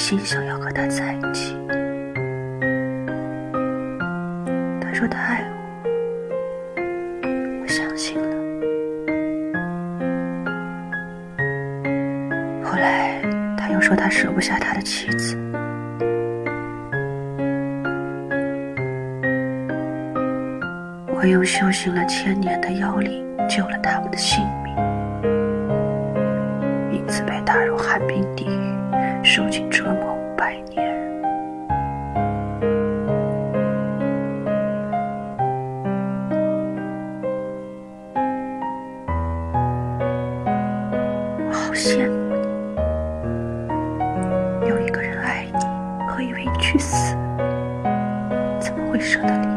心想要和他在一起。他说他爱我我相信了。后来他又说他舍不下他的妻子我用修行了千年的妖力救了他们的性命。自被打入寒冰地狱，受尽折磨五百年，我好羡慕你，有一个人爱你，可以为你去死，怎么会舍得你？